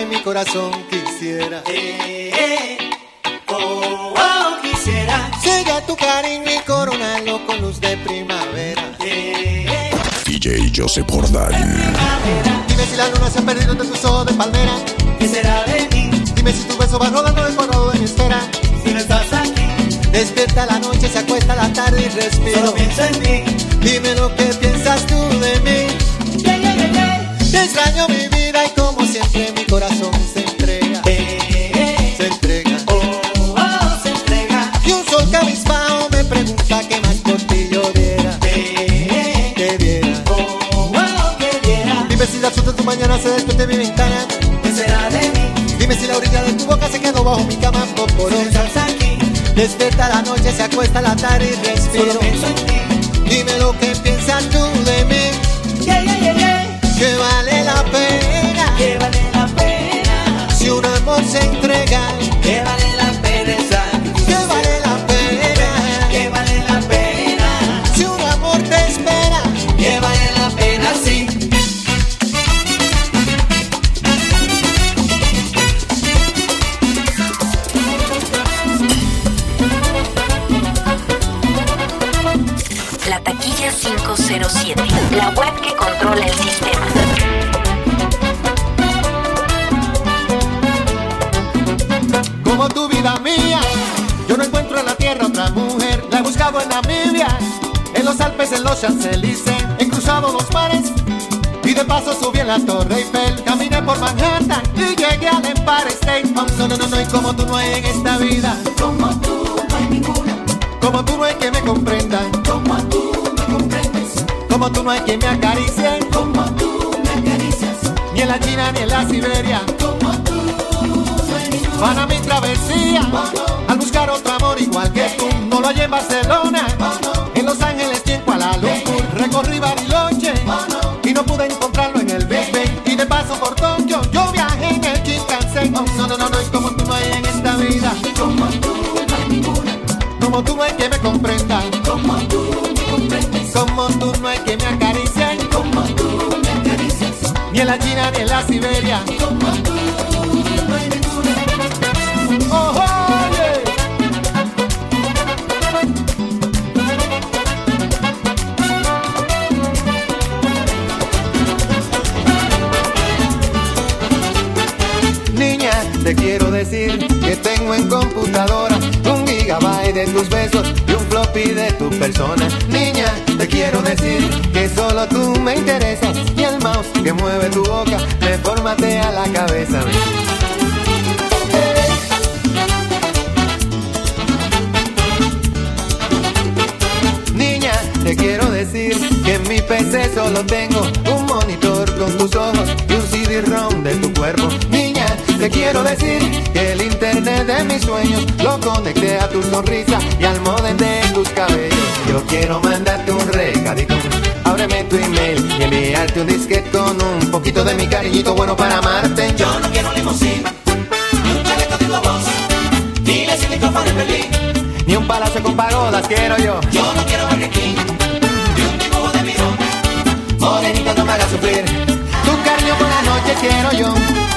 en mi corazón quisiera. Eh, eh, oh, oh, quisiera. Sigue tu cariño y coronalo con luz de primavera. Eh, eh, DJ Joseph Jordán. Dime si la luna se ha perdido entre tus ojos de palmera. ¿Qué será de mí Dime si tu beso va rodando el cuadrado de mi esfera. si no estás aquí? Despierta la noche, se acuesta la tarde y respiro. Solo pienso en ti. Dime lo que piensas tú de mí. Yeah, yeah, yeah, yeah. Te extraño mi vida quedó bajo mi cama aquí? Despierta la noche, se acuesta la tarde y respiro. Solo pienso en ti. La Torre Eiffel. Caminé por Manhattan y llegué al Empire State. Oh, no, no, no, no, y como tú no hay en esta vida. Como tú no hay ninguna. Como tú no hay que me comprenda. Como tú me comprendes. Como tú no hay que me acaricie. Como tú me acaricias. Ni en la China ni en la Siberia. Como tú no hay ninguna. Para mi travesía, al buscar otro amor igual que tú, no lo hallé en Barcelona, en Los Ángeles y en Kuala Lumpur, recorrí Bariloche y no pude encontrarlo como tú no hay que me comprenda, Como tú me comprendes. como tú no hay que me acaricien, Como tú me acaricias. ni en la China ni en la Siberia. Como tú no hay ninguna. Oh, oye. Niña, te quiero decir que tengo en computadora de tus besos y un floppy de tu persona. Niña, te quiero decir que solo tú me interesas y el mouse que mueve tu boca me formatea la cabeza. Niña, te quiero decir que en mi PC solo tengo un monitor con tus ojos y un CD-ROM de tu cuerpo. Niña, te quiero decir que el internet de mis sueños lo conecté a tu sonrisa y al modem de tus cabellos. Yo quiero mandarte un recadito. Ábreme tu email y enviarte un disquete con un poquito de mi cariñito bueno para amarte. Yo no quiero limusina. Ni un chaleco de globos. Ni la silicona en Berlín. ni un palacio con pagodas quiero yo. Yo no quiero Burger King. Ni un dibujo de mirón. Morenita no me hagas sufrir. Tu cariño por la noche quiero yo.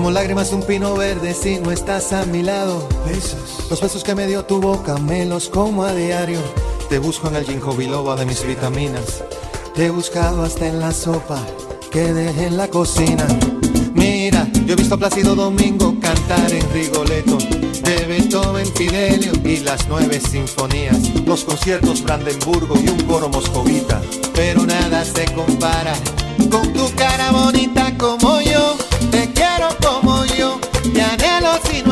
Como lágrimas de un pino verde si no estás a mi lado. Los besos que me dio tu boca me los como a diario. Te busco en el ginkgo biloba de mis vitaminas. Te he buscado hasta en la sopa que dejé en la cocina. Mira, yo he visto a Plácido Domingo cantar en Rigoletto. De Beethoven, Fidelio y las nueve sinfonías. Los conciertos Brandenburgo y un coro moscovita. Pero nada se compara con tu cara bonita como yo. No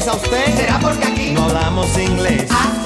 piensa usted. ¿Será porque aquí? No hablamos inglés. Ah,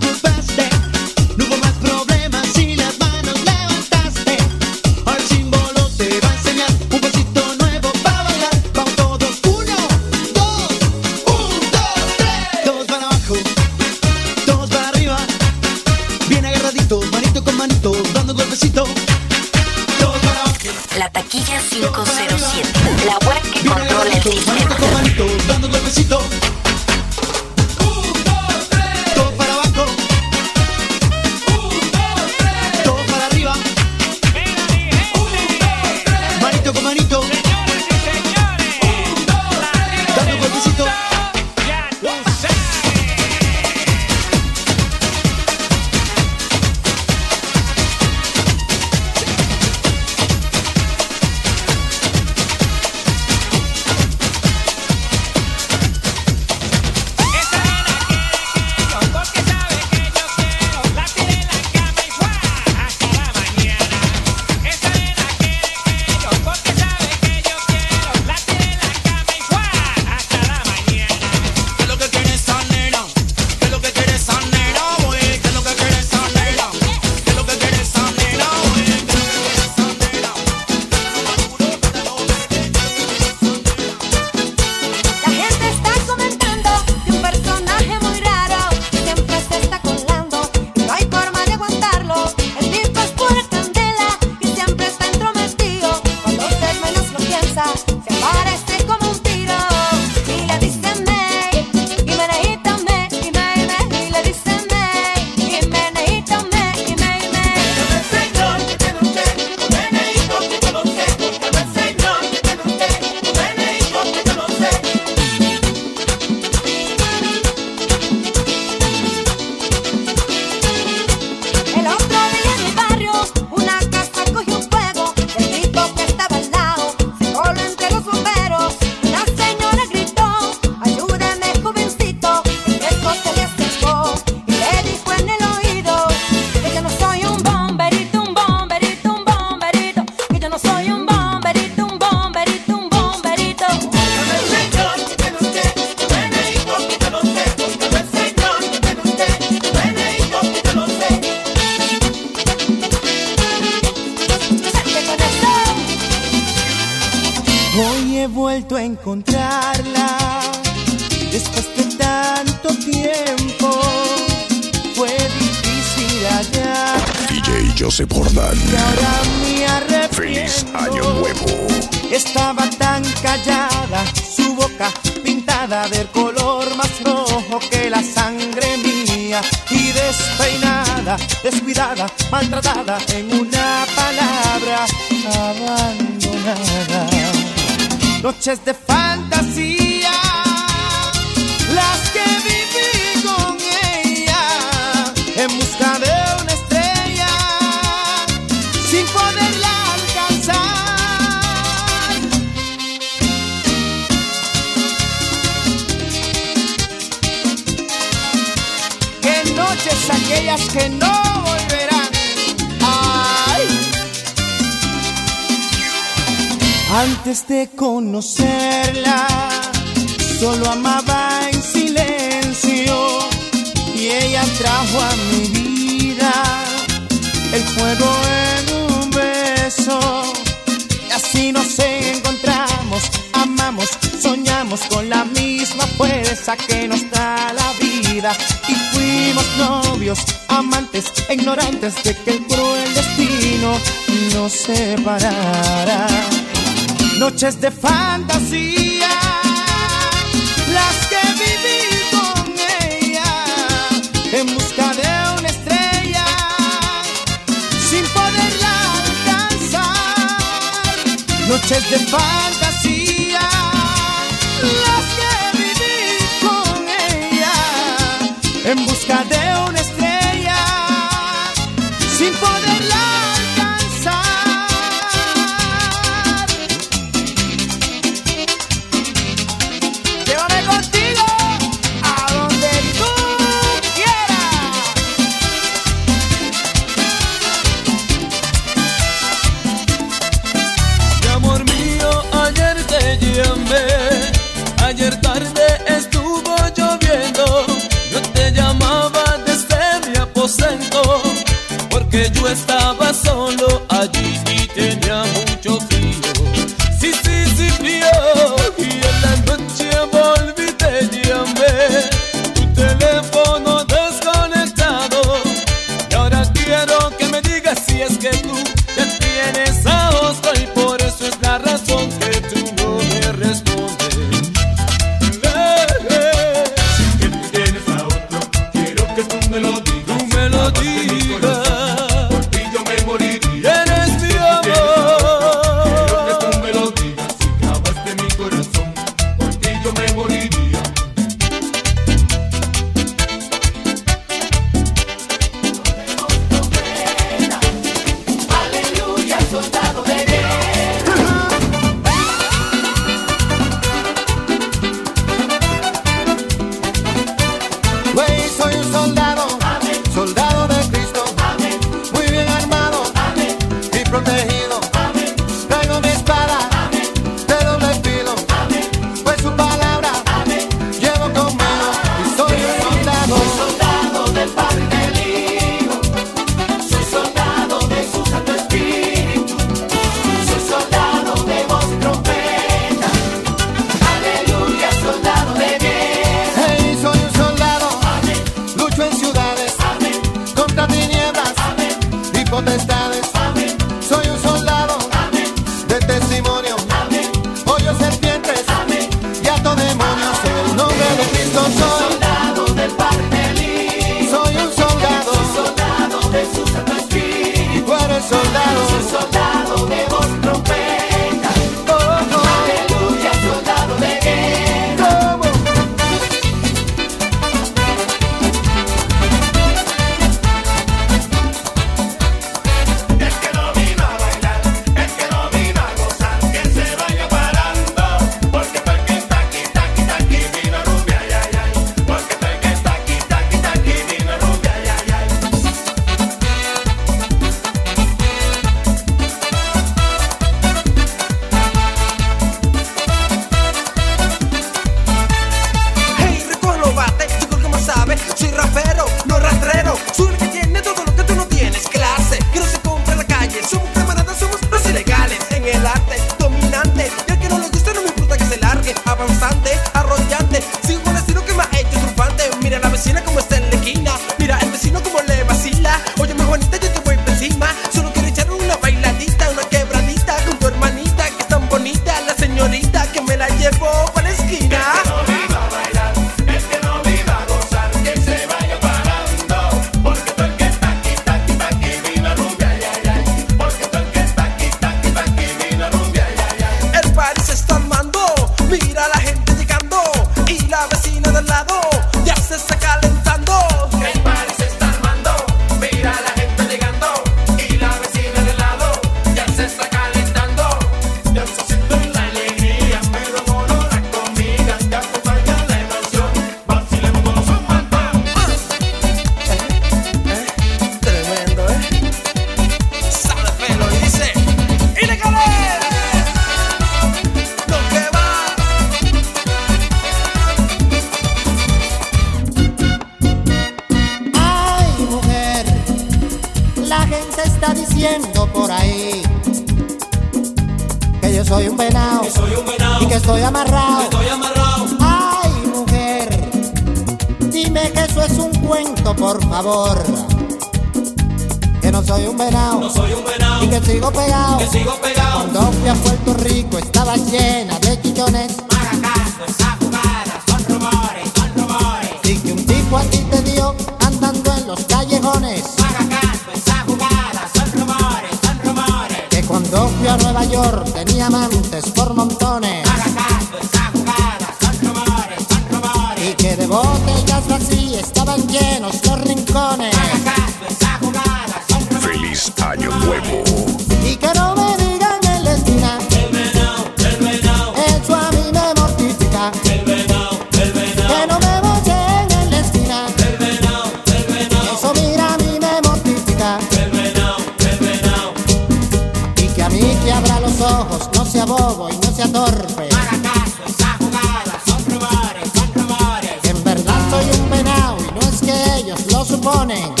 los ojos, no sea bobo y no sea torpe. Haga caso, esa jugada, son rumores, son rumores. En verdad soy un venado y no es que ellos lo suponen.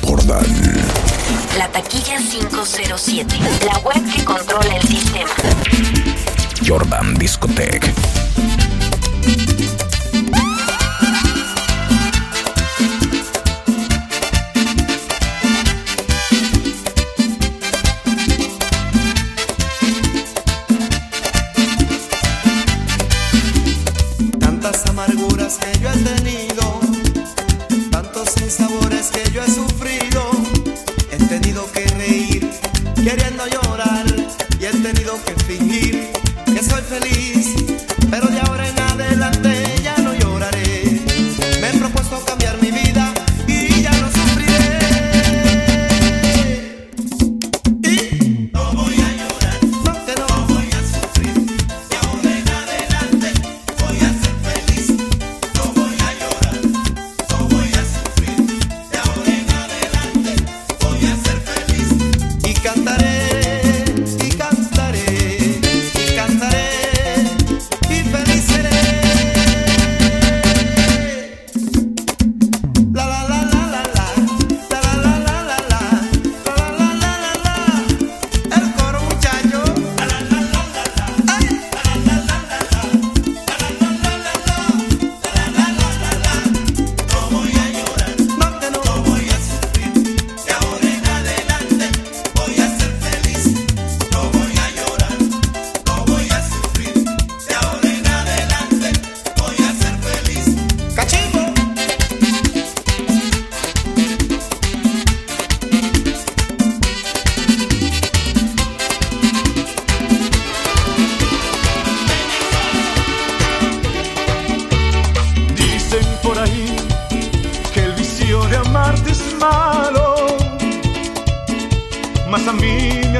Bordal. La taquilla 507, la web que controla el sistema. Jordan Discotech.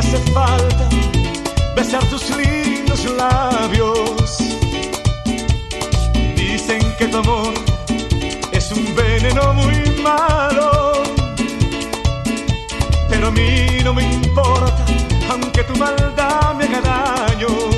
hace falta besar tus lindos labios. Dicen que tu amor es un veneno muy malo, pero a mí no me importa, aunque tu maldad me haga daño.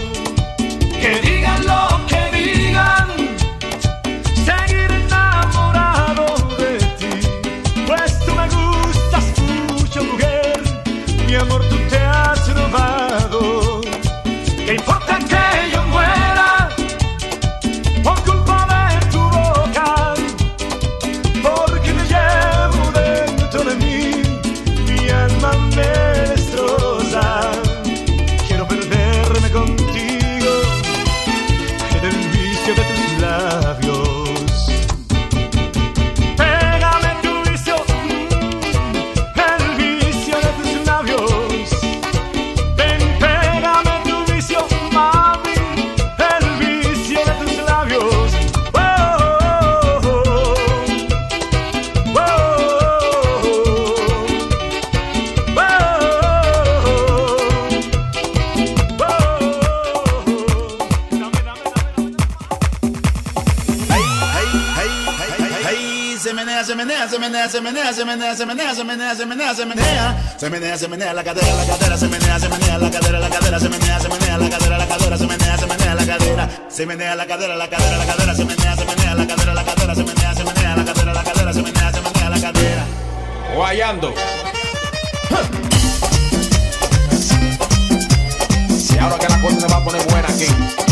menea, se menea, se menea, se menea, se menea, se menea. Se menea, se menea la cadera, la cadera, se menea, se menea la cadera, la cadera, se menea, se menea la cadera, la cadera, se menea, se menea la cadera. Se menea la cadera, la cadera, la cadera, se menea, se menea la cadera, la cadera, se menea, se menea la cadera, la cadera, se menea, se menea la cadera. Guayando. Si ahora que la cosa se va a poner buena aquí.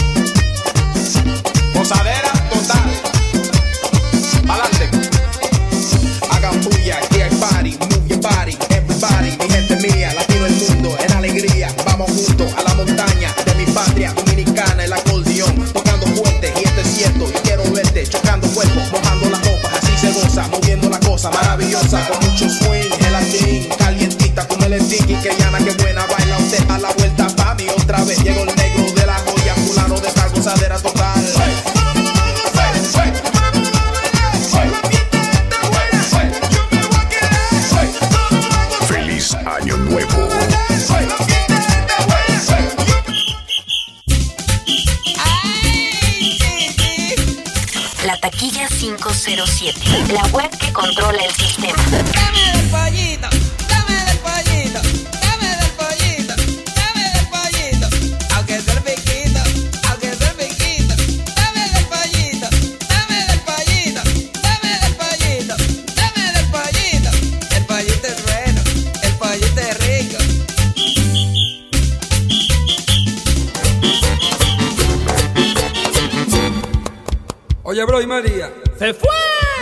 Oye, bro, y María. ¡Se fue!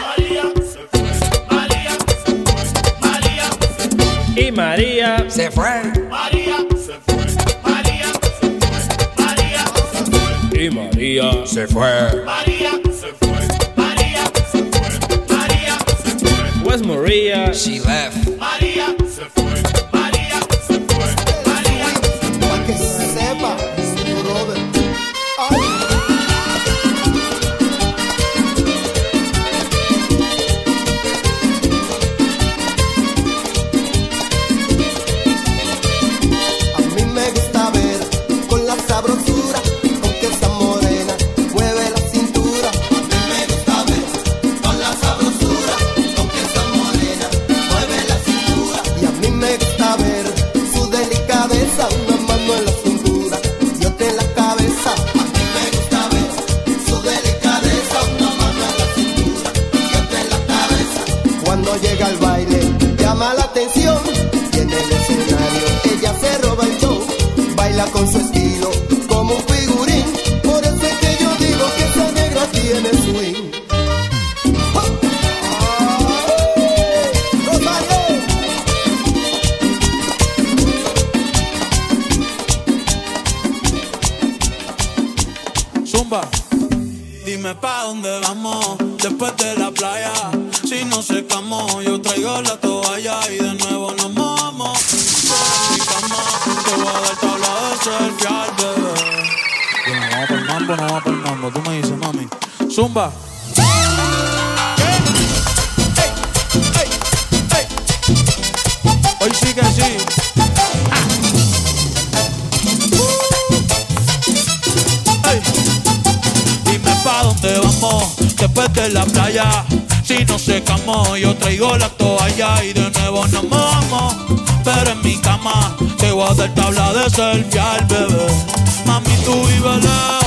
María se fue. María se fue. María se fue. Y María se fue. María se fue. María se fue. María se fue. Y María se fue. María se fue. María se fue. María se fue. Where's Maria? She left. Yo traigo la toalla y de nuevo nos vamos. Pero en mi cama te voy a dar tabla de selfie al bebé. Mami, tú y vela.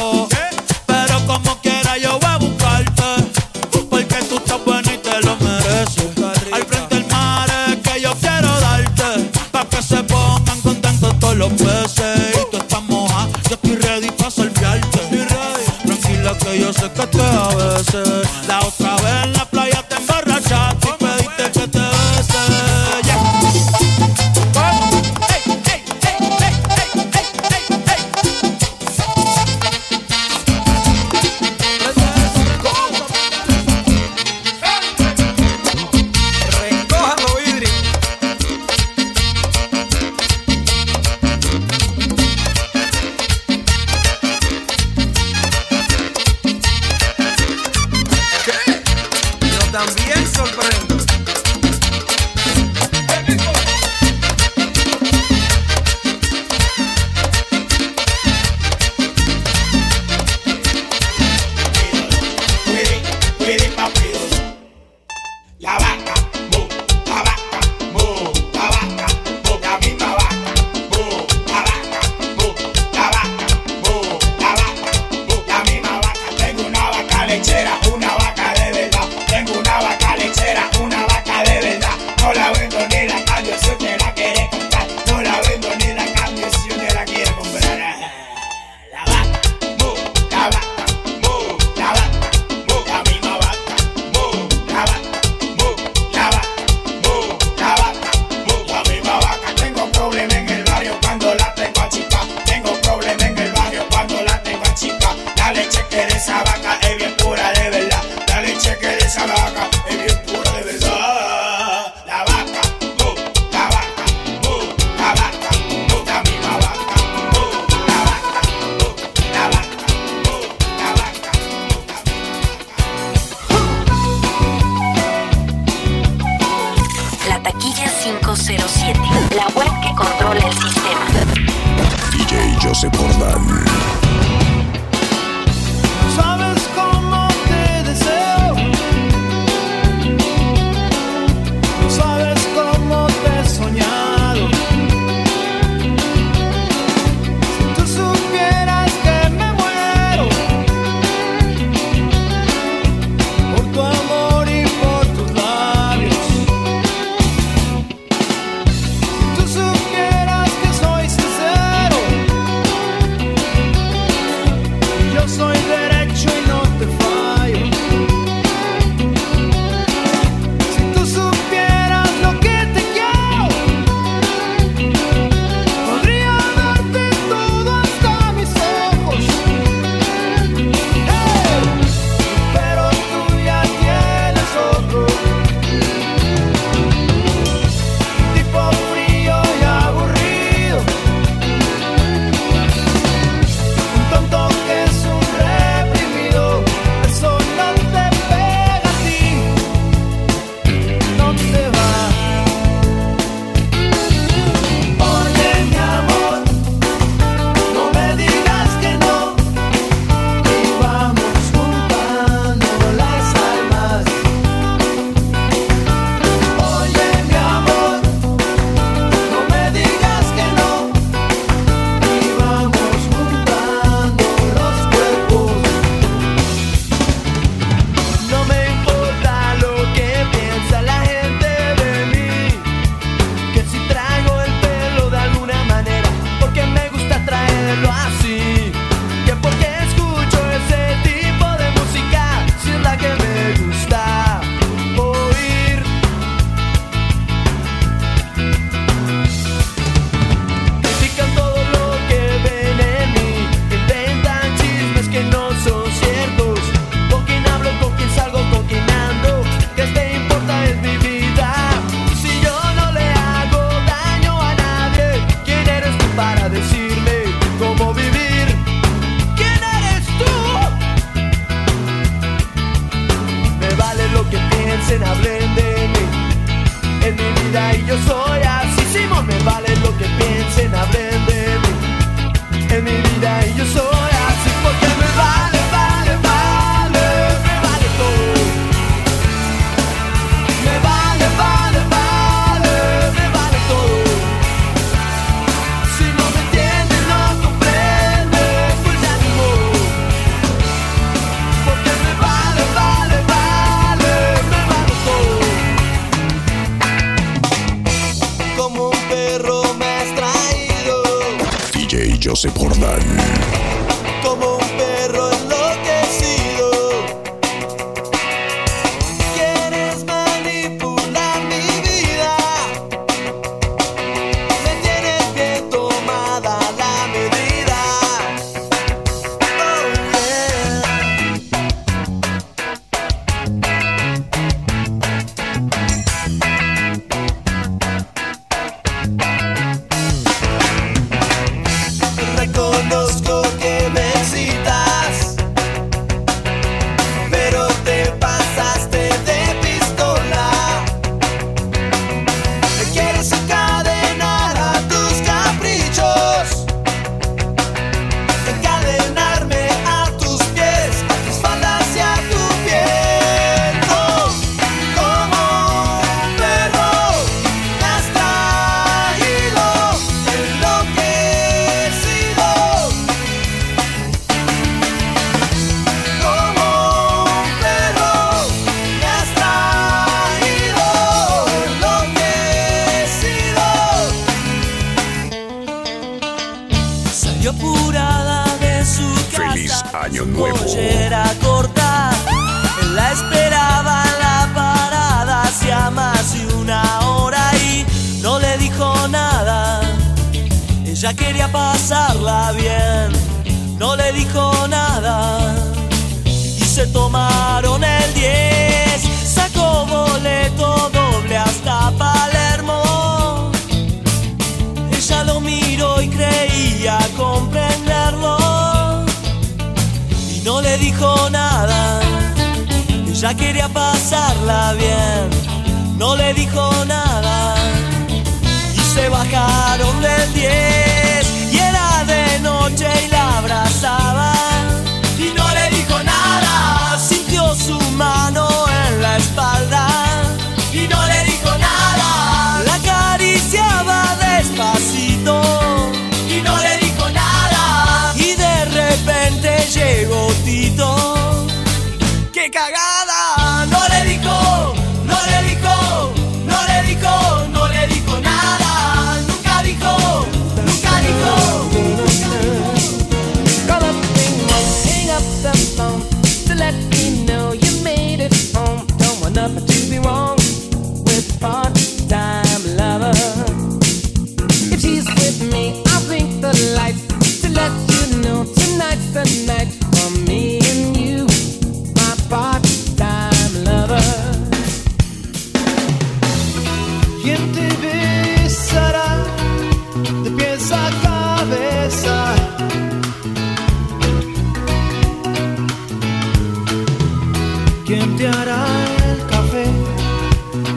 al café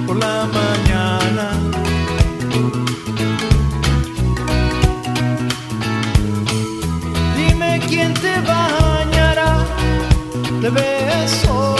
por la mañana. Dime quién te bañará de besos.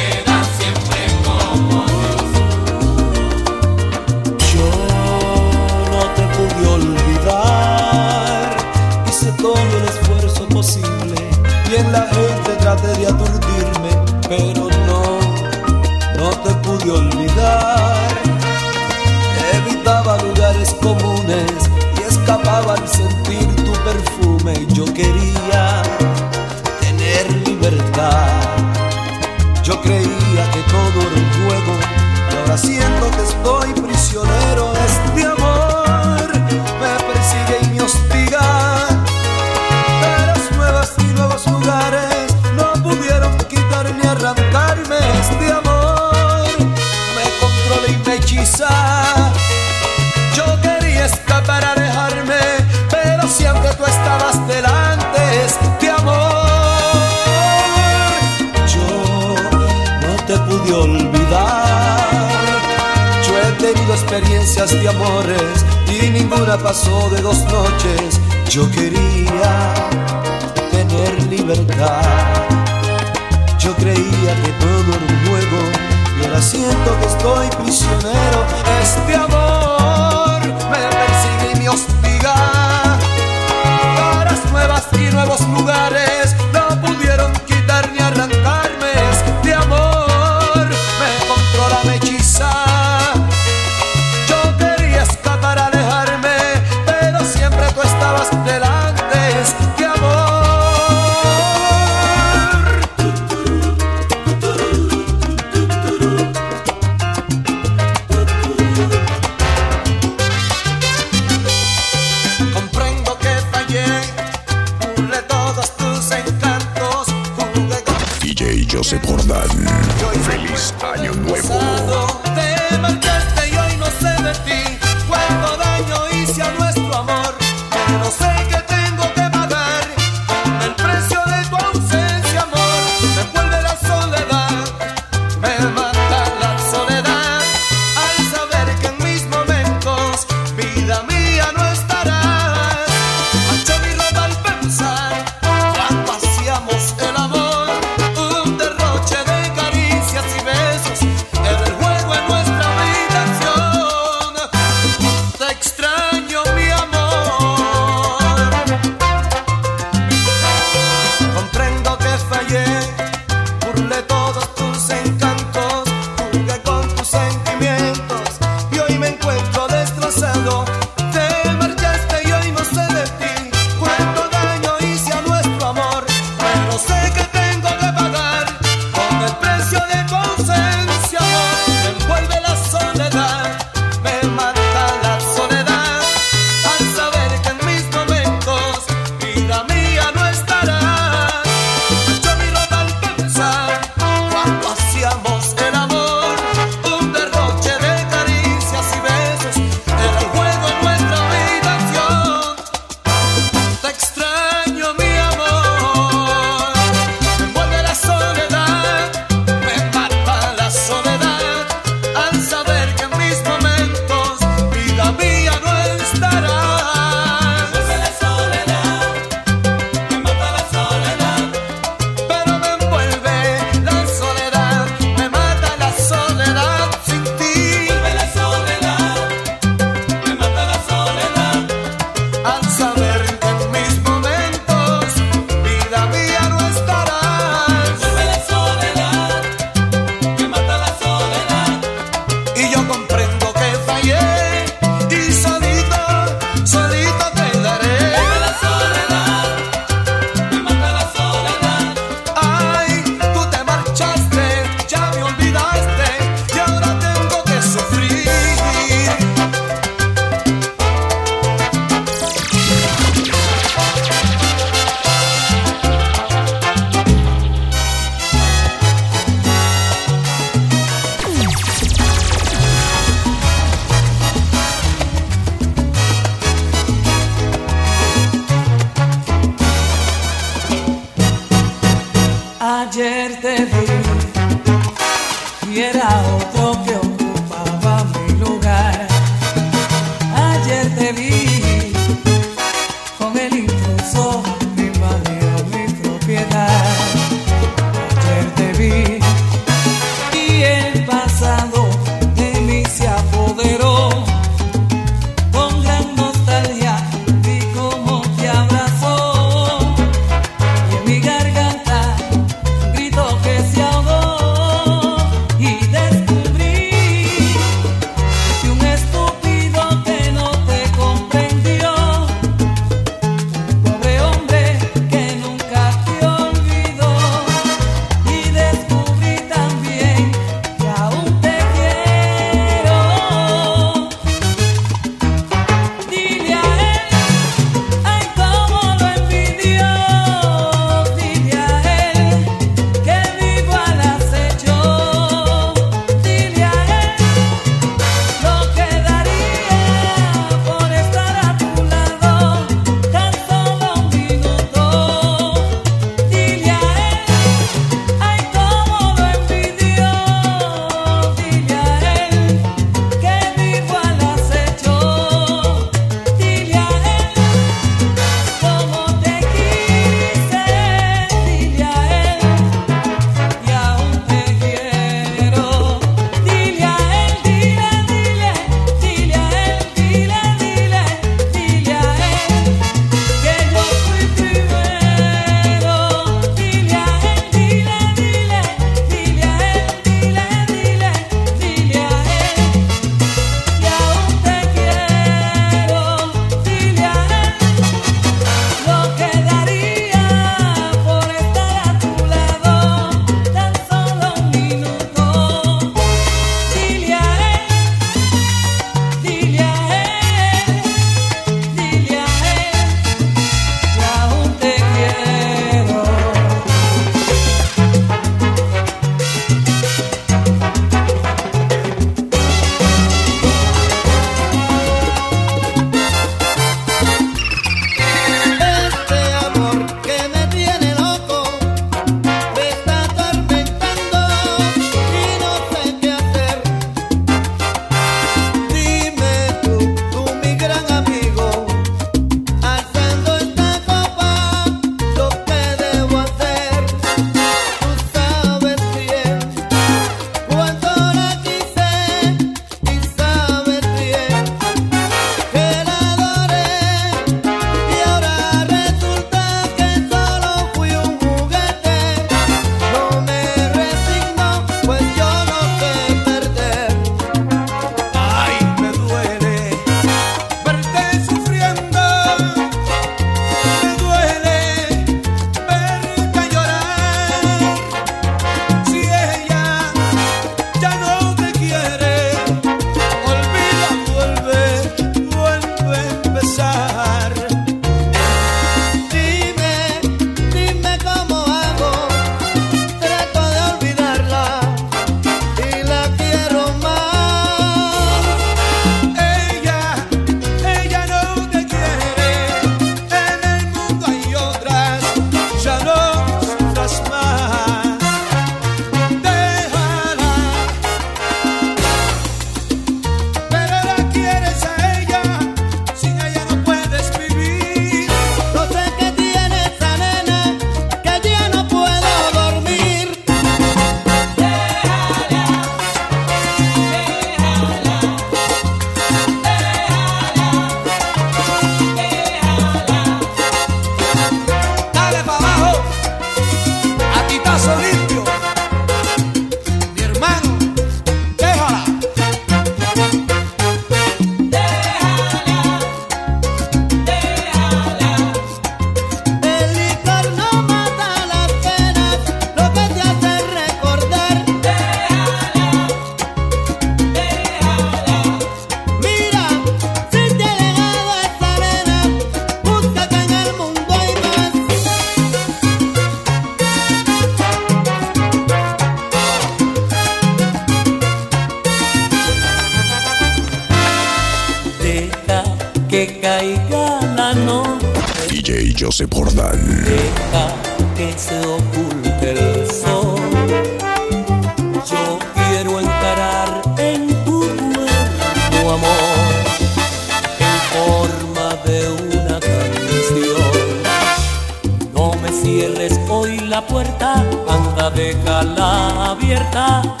puerta, anda déjala abierta.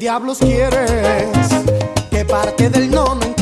diablos quieres? ¿Qué parte del no me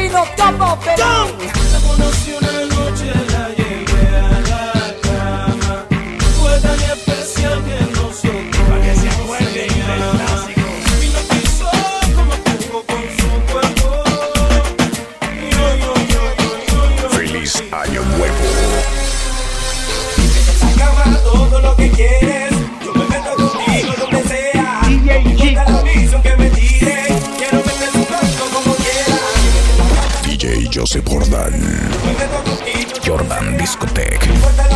tú el bombino, topo, Meto contigo. Jordan Discotech.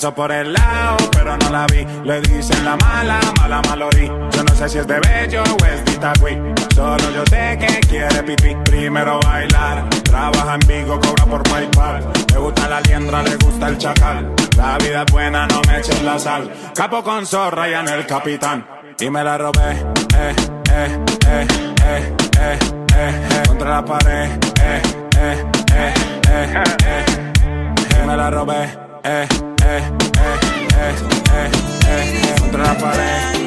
pasó por el lado, pero no la vi. Le dicen la mala, mala malorí. Yo no sé si es de bello o es de Itagüí. Solo yo sé que quiere pipí. Primero bailar, trabaja en Vigo, cobra por PayPal. Le gusta la liendra, le gusta el chacal. La vida es buena, no me eches la sal. Capo con zorra y en el capitán. Y me la robé, eh, eh, eh, eh, eh, eh, eh. Contra la pared, eh, eh, eh, eh, eh. Y me la robé, eh. Eh, eh, eh, contra la pared.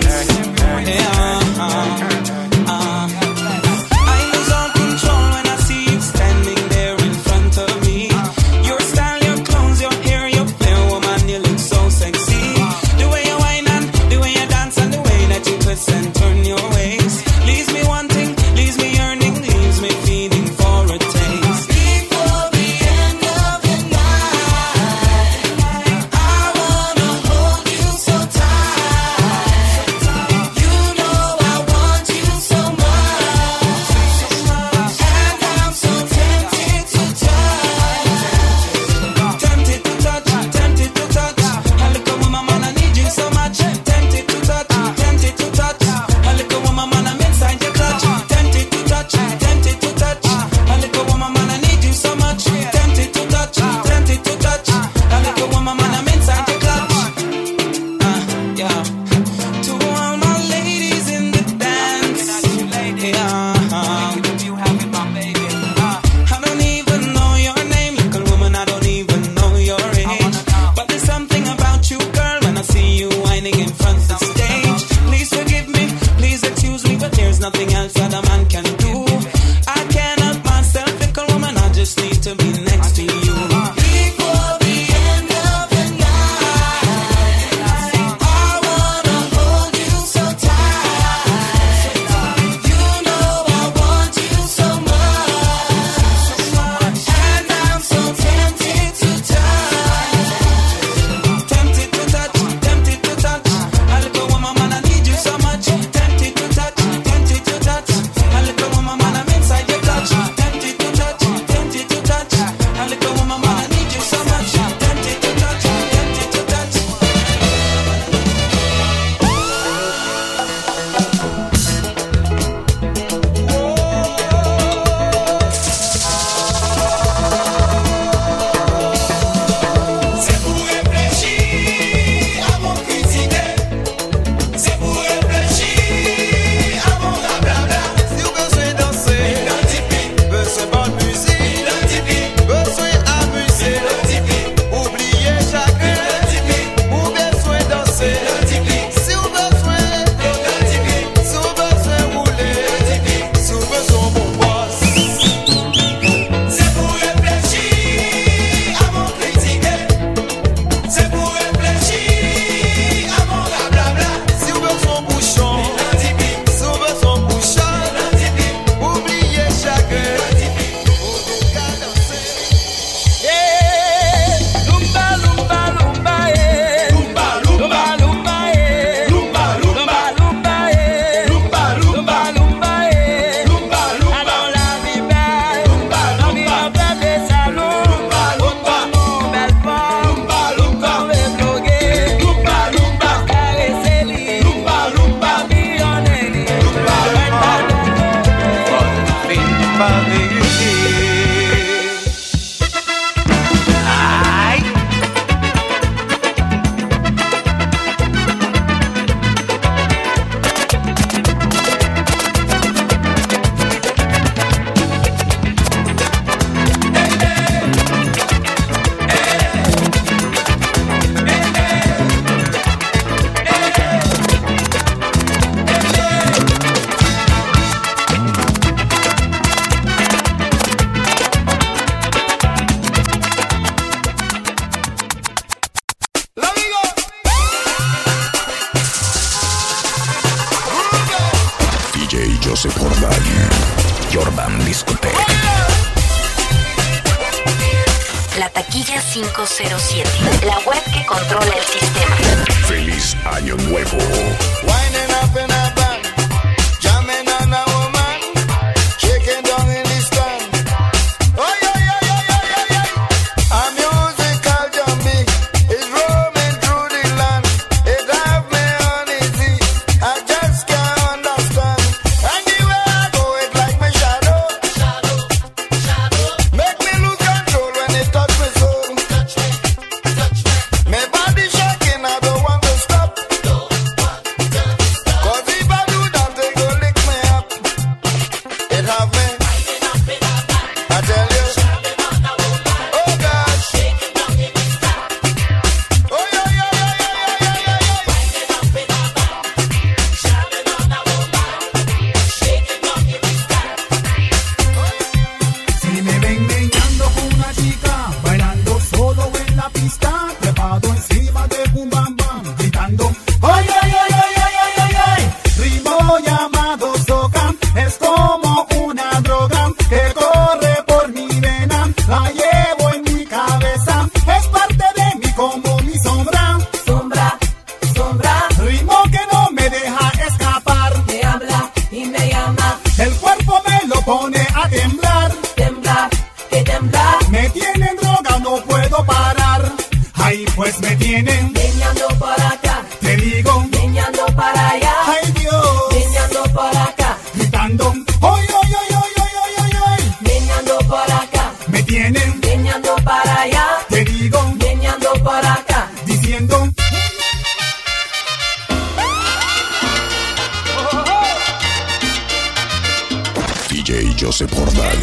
Joseph Jordán.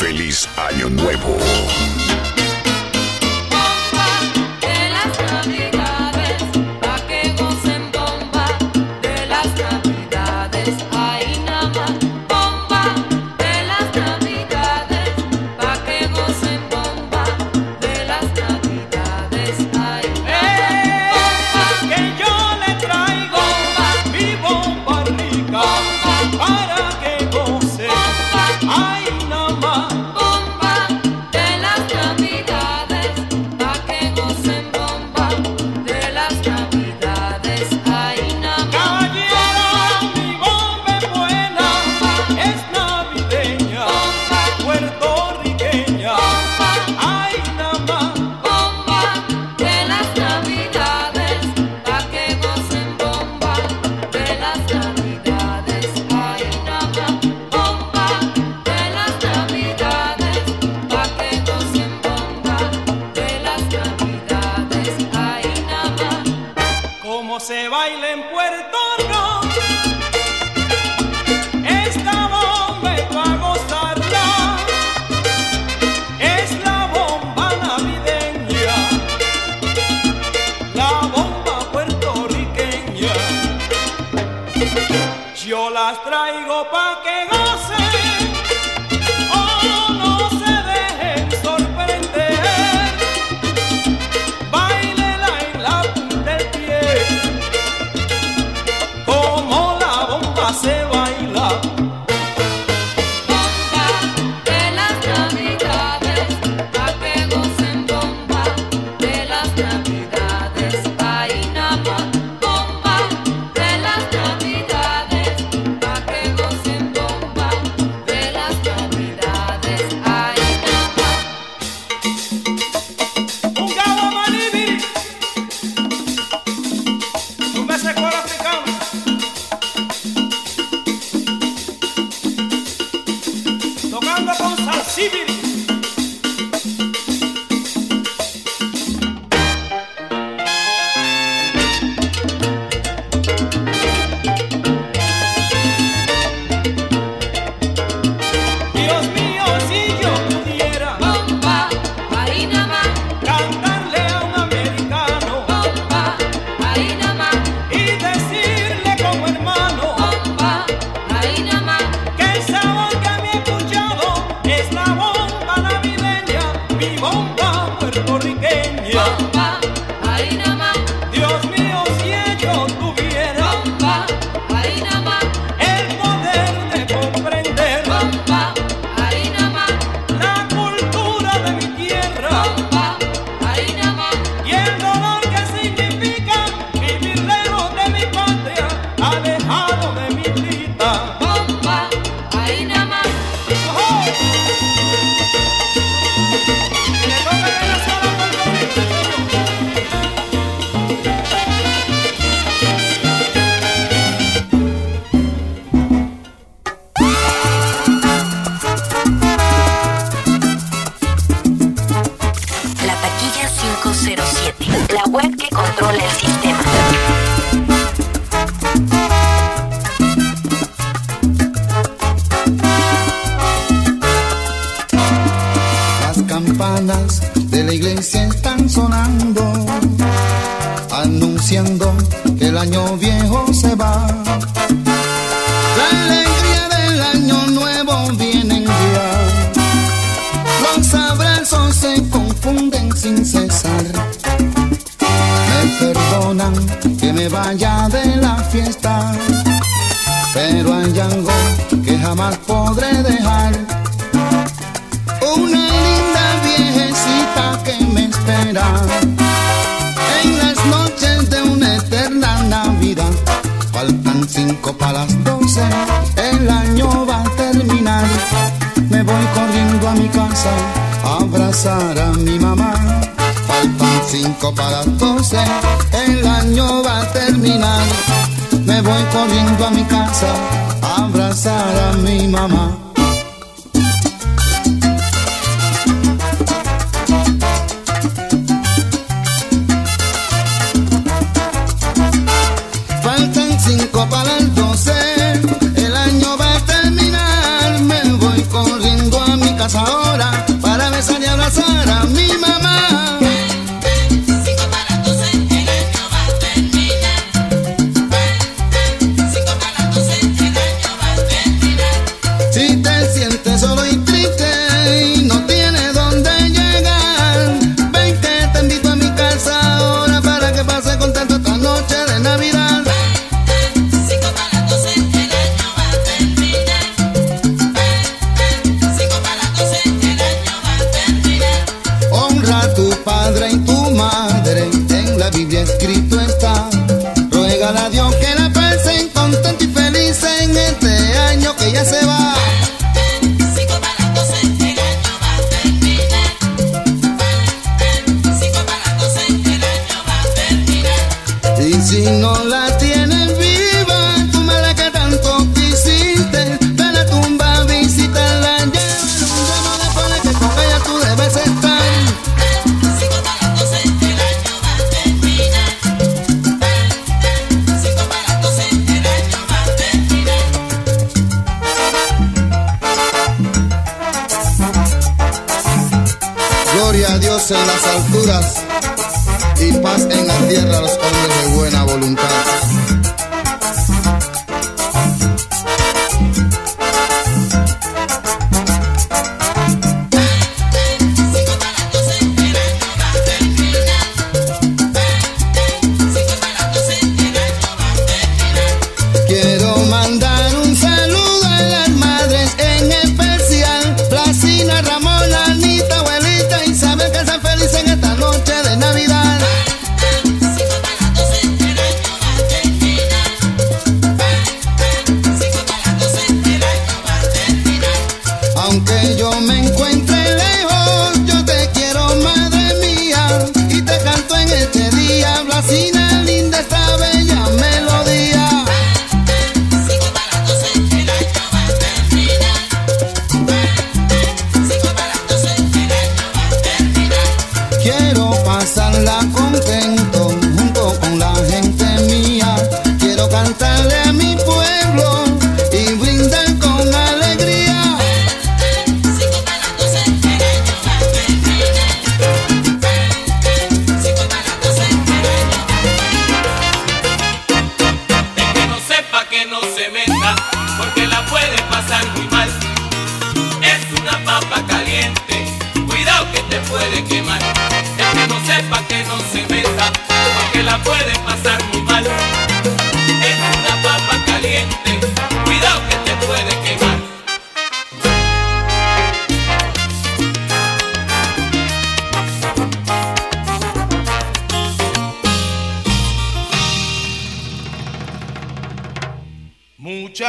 Feliz Año Nuevo. Si te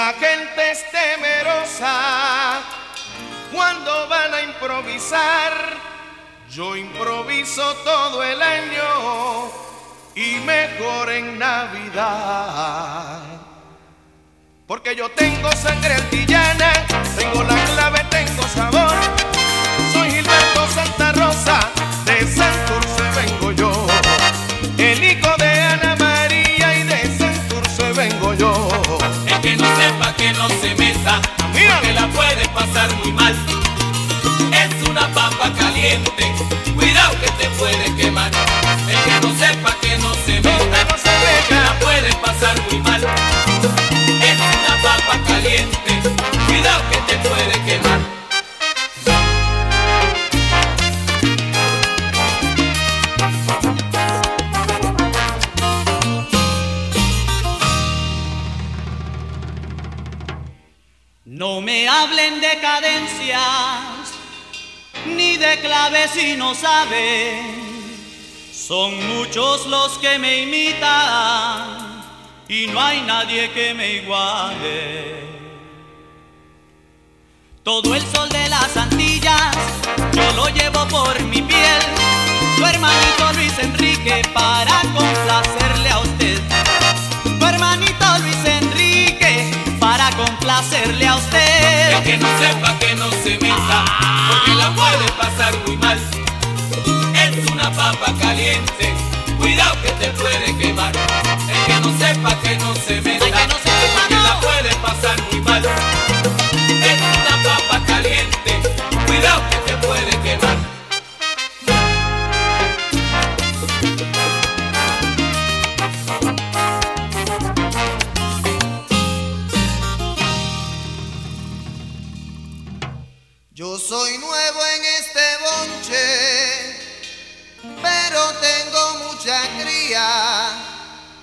La gente es temerosa cuando van a improvisar. Yo improviso todo el año y mejor en Navidad. Porque yo tengo sangre antillana, tengo la clave, tengo sabor. Soy Gilberto Santa Rosa de Santo porque la puedes pasar muy mal. Es una papa caliente, cuidado que te puede quemar. El que no sepa que no se meta, no la puedes pasar No me hablen de cadencias ni de claves si no saben. Son muchos los que me imitan y no hay nadie que me iguale. Todo el sol de las Antillas yo lo llevo por mi piel. Tu hermanito Luis Enrique para complacerle complacerle a usted. El que no sepa que no se meta, porque la puede pasar muy mal. Es una papa caliente, cuidado que te puede quemar. El que no sepa que no se meta,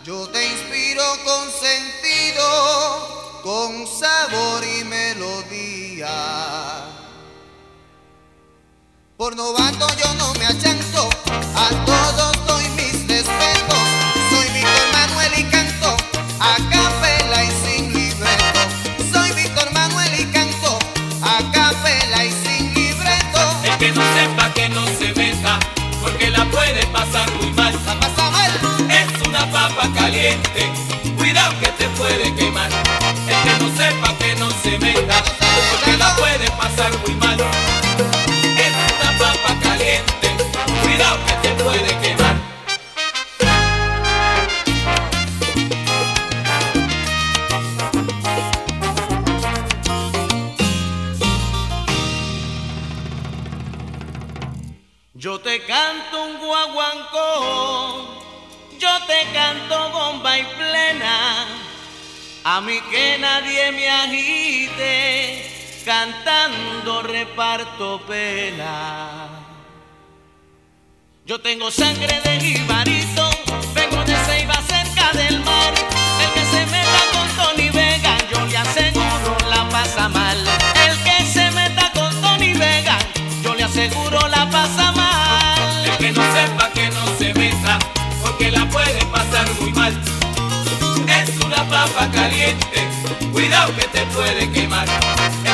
Yo te inspiro con sentido, con sabor y melodía. Por novato yo no me achanto, a todos doy cantando reparto pena. Yo tengo sangre de jibarito, vengo de Ceiba cerca del mar, el que se meta con Tony Vega, yo le aseguro la pasa mal. El que se meta con Tony Vega, yo le aseguro la pasa mal. El que no sepa que no se meta, porque la puede pasar muy mal. Es una papa caliente, cuidado que te puede quemar.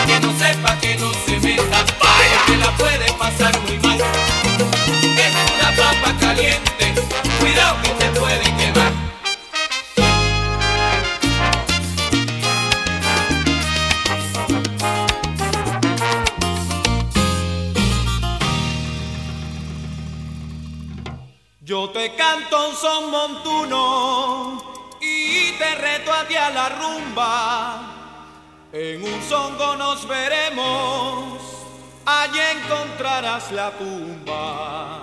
Que no sepa que no se meta, porque la puede pasar muy mal. Es una papa caliente, cuidado que te puede quemar. Yo te canto un son montuno y te reto a ti a la rumba. En un songo nos veremos, allí encontrarás la tumba.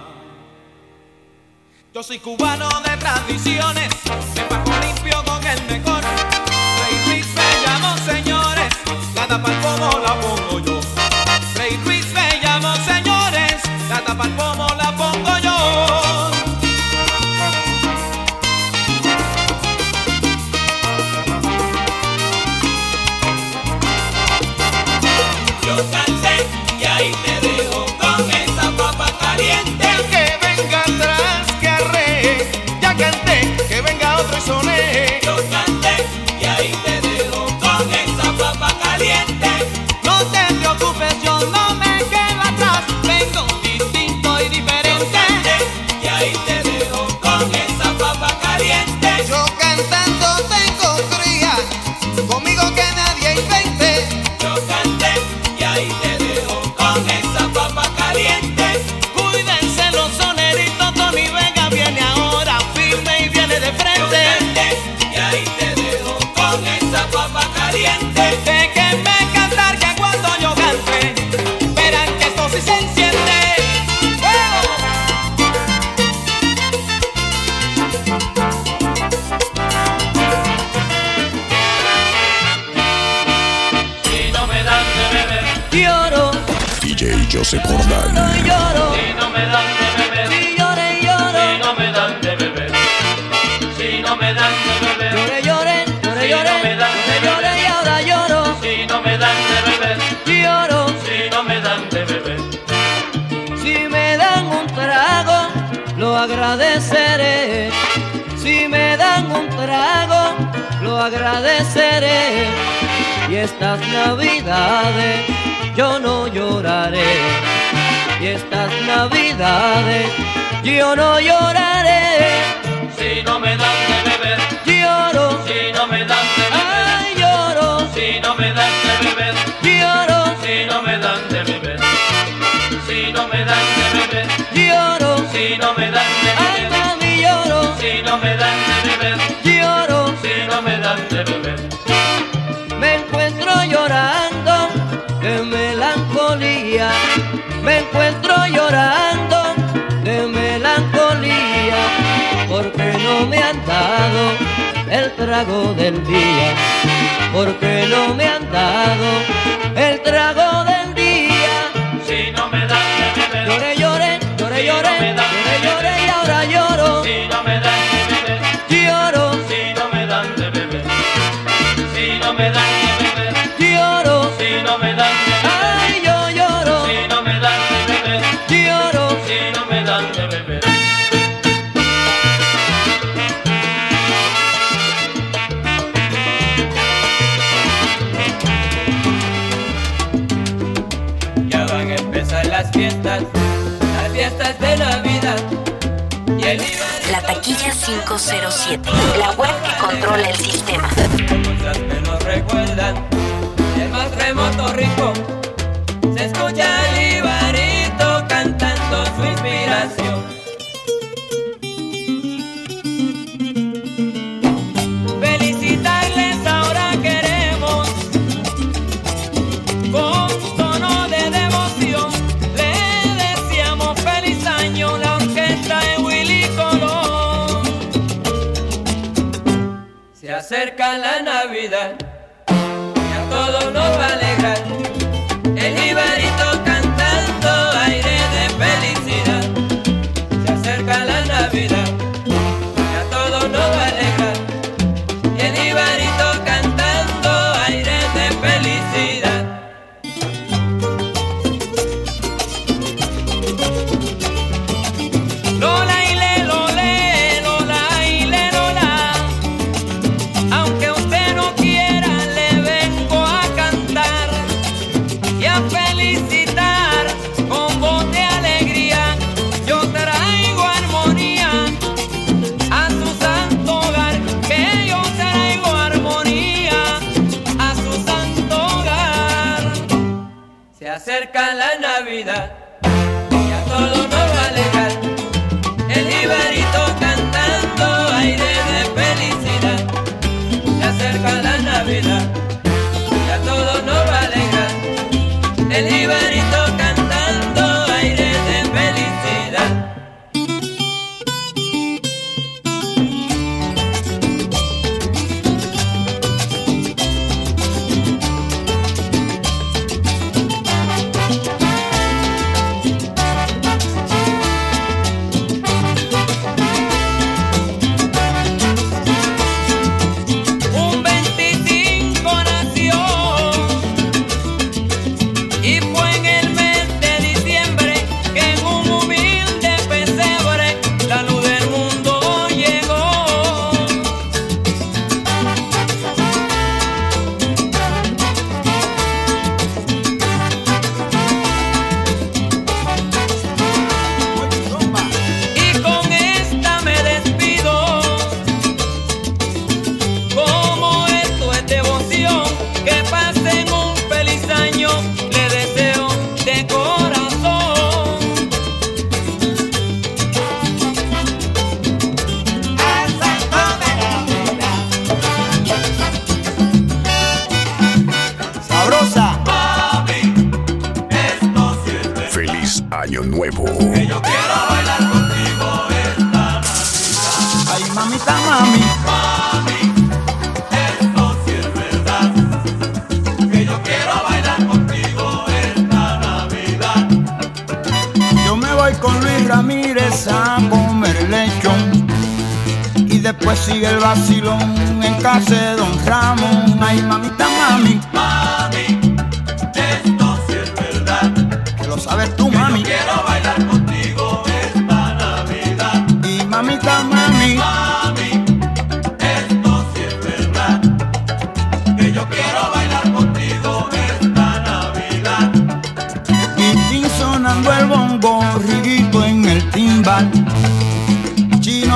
Yo soy cubano de tradiciones, de bajo limpio con el mejor. Rey Luis me llamo señores, la tapa al pomo la agradeceré. Y estas navidades yo no lloraré. Y estas navidades yo no lloraré. Si no me dan de beber el trago del día, porque no me han dado el trago del día. Si no me dan, llore, llore, llore, llore. 507, la web que controla el sistema. Recuerdan, el más remoto. Ay, mamita, mami. Mami, esto sí es verdad. Que yo quiero bailar contigo esta Navidad. Yo me voy con Luis Ramírez a comer lechón. Y después sigue el vacilón en casa de Don Ramón. Ay, mamita, mami.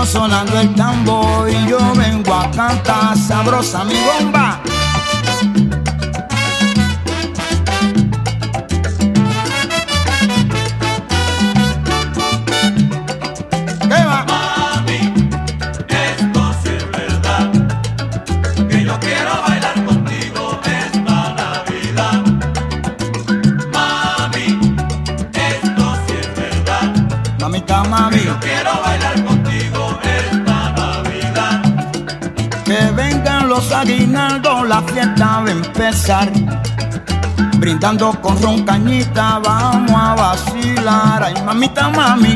sonando el tambor y yo vengo a cantar sabrosa mi bomba. fiesta empezar. Brindando con roncañita, vamos a vacilar. Ay, mamita, mami.